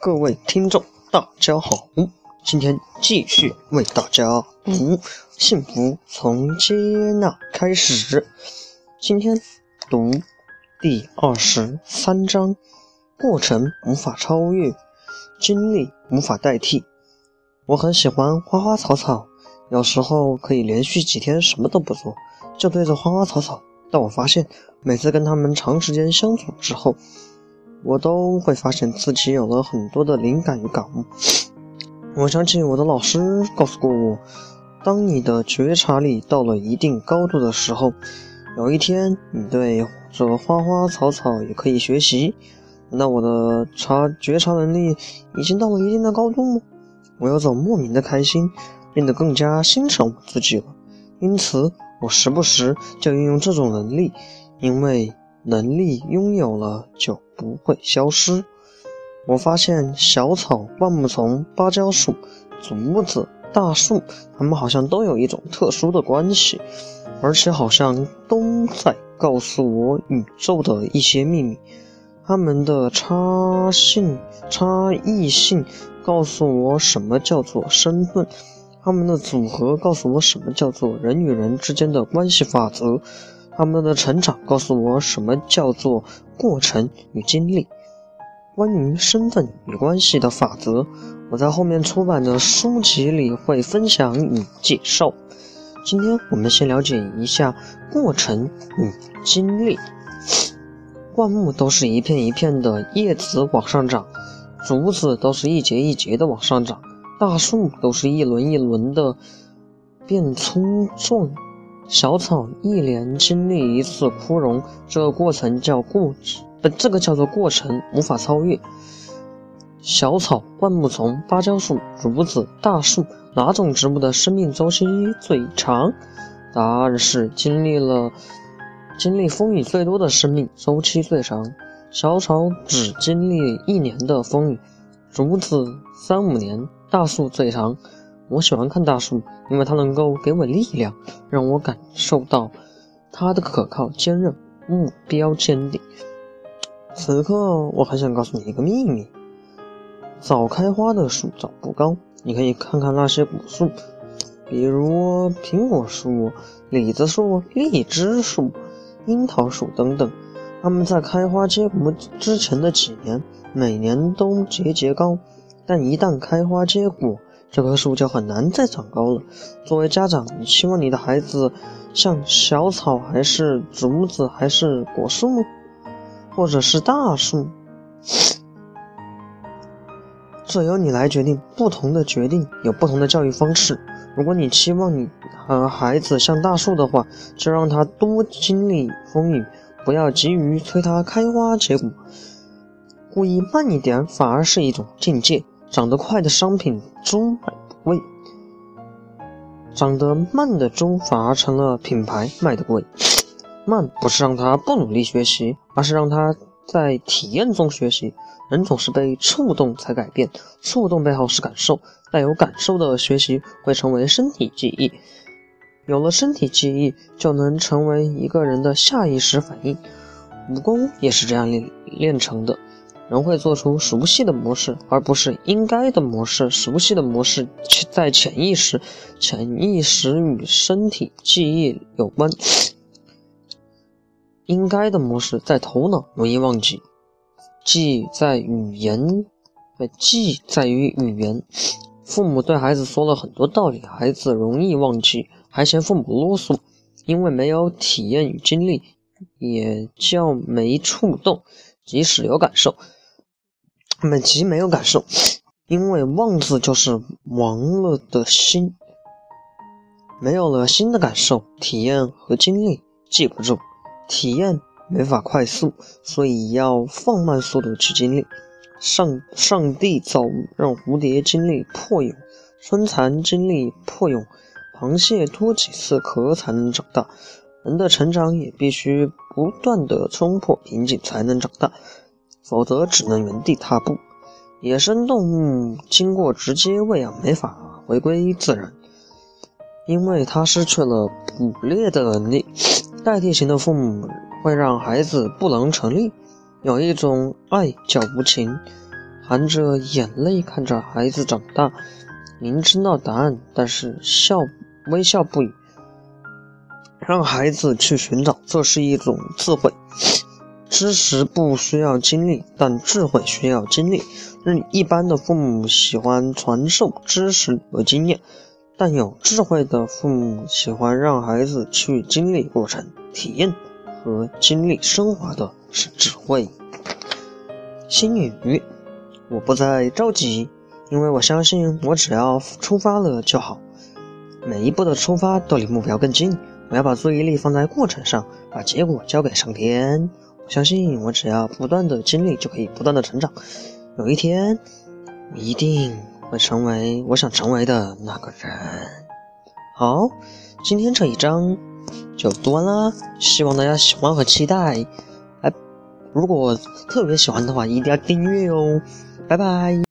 各位听众，大家好！今天继续为大家读《幸福从接纳开始》。今天读第二十三章：过程无法超越，经历无法代替。我很喜欢花花草草，有时候可以连续几天什么都不做，就对着花花草草。但我发现，每次跟他们长时间相处之后，我都会发现自己有了很多的灵感与感悟。我想起我的老师告诉过我，当你的觉察力到了一定高度的时候，有一天你对这花花草草也可以学习。那我的察觉察能力已经到了一定的高度吗？我有种莫名的开心，变得更加欣赏我自己了。因此，我时不时就运用这种能力，因为。能力拥有了就不会消失。我发现小草、灌木丛、芭蕉树、竹子、大树，它们好像都有一种特殊的关系，而且好像都在告诉我宇宙的一些秘密。它们的差性、差异性告诉我什么叫做身份，它们的组合告诉我什么叫做人与人之间的关系法则。他们的成长告诉我什么叫做过程与经历。关于身份与关系的法则，我在后面出版的书籍里会分享与介绍。今天我们先了解一下过程与经历。灌木都是一片一片的叶子往上长，竹子都是一节一节的往上长，大树都是一轮一轮的变粗壮。小草一连经历一次枯荣，这个过程叫过，呃，这个叫做过程，无法超越。小草、灌木丛、芭蕉树、竹子、大树，哪种植物的生命周期最长？答案是经历了经历风雨最多的生命周期最长。小草只经历一年的风雨，竹子三五年，大树最长。我喜欢看大树，因为它能够给我力量，让我感受到它的可靠、坚韧、目标坚定。此刻，我很想告诉你一个秘密：早开花的树长不高。你可以看看那些古树，比如苹果树、李子树、荔枝树、樱桃树等等，它们在开花结果之前的几年，每年都节节高，但一旦开花结果，这棵树就很难再长高了。作为家长，你希望你的孩子像小草，还是竹子，还是果树，或者是大树？这由你来决定。不同的决定有不同的教育方式。如果你期望你和孩子像大树的话，就让他多经历风雨，不要急于催他开花结果。故意慢一点，反而是一种境界。长得快的商品猪买不贵，长得慢的猪反而成了品牌卖的贵。慢不是让他不努力学习，而是让他在体验中学习。人总是被触动才改变，触动背后是感受，带有感受的学习会成为身体记忆。有了身体记忆，就能成为一个人的下意识反应。武功也是这样练练成的。人会做出熟悉的模式，而不是应该的模式。熟悉的模式在潜意识，潜意识与身体记忆有关。应该的模式在头脑容易忘记，记在语言，呃记在于语言。父母对孩子说了很多道理，孩子容易忘记，还嫌父母啰嗦，因为没有体验与经历，也叫没触动。即使有感受。本集没有感受，因为忘字就是亡了的心，没有了新的感受、体验和经历，记不住。体验没法快速，所以要放慢速度去经历。上上帝造物让蝴蝶经历破蛹，春蚕经历破蛹，螃蟹脱几次壳才能长大。人的成长也必须不断的冲破瓶颈才能长大。否则只能原地踏步。野生动物经过直接喂养没法回归自然，因为它失去了捕猎的能力。代替型的父母会让孩子不能成立。有一种爱叫无情，含着眼泪看着孩子长大，明知道答案，但是笑微笑不语。让孩子去寻找，这是一种智慧。知识不需要经历，但智慧需要经历。一般的父母喜欢传授知识和经验，但有智慧的父母喜欢让孩子去经历过程、体验和经历升华的是智慧。心语：我不再着急，因为我相信我只要出发了就好。每一步的出发都离目标更近。我要把注意力放在过程上，把结果交给上天。相信我只要不断的经历，就可以不断的成长。有一天，一定会成为我想成为的那个人。好，今天这一章就读完啦，希望大家喜欢和期待。哎，如果特别喜欢的话，一定要订阅哦。拜拜。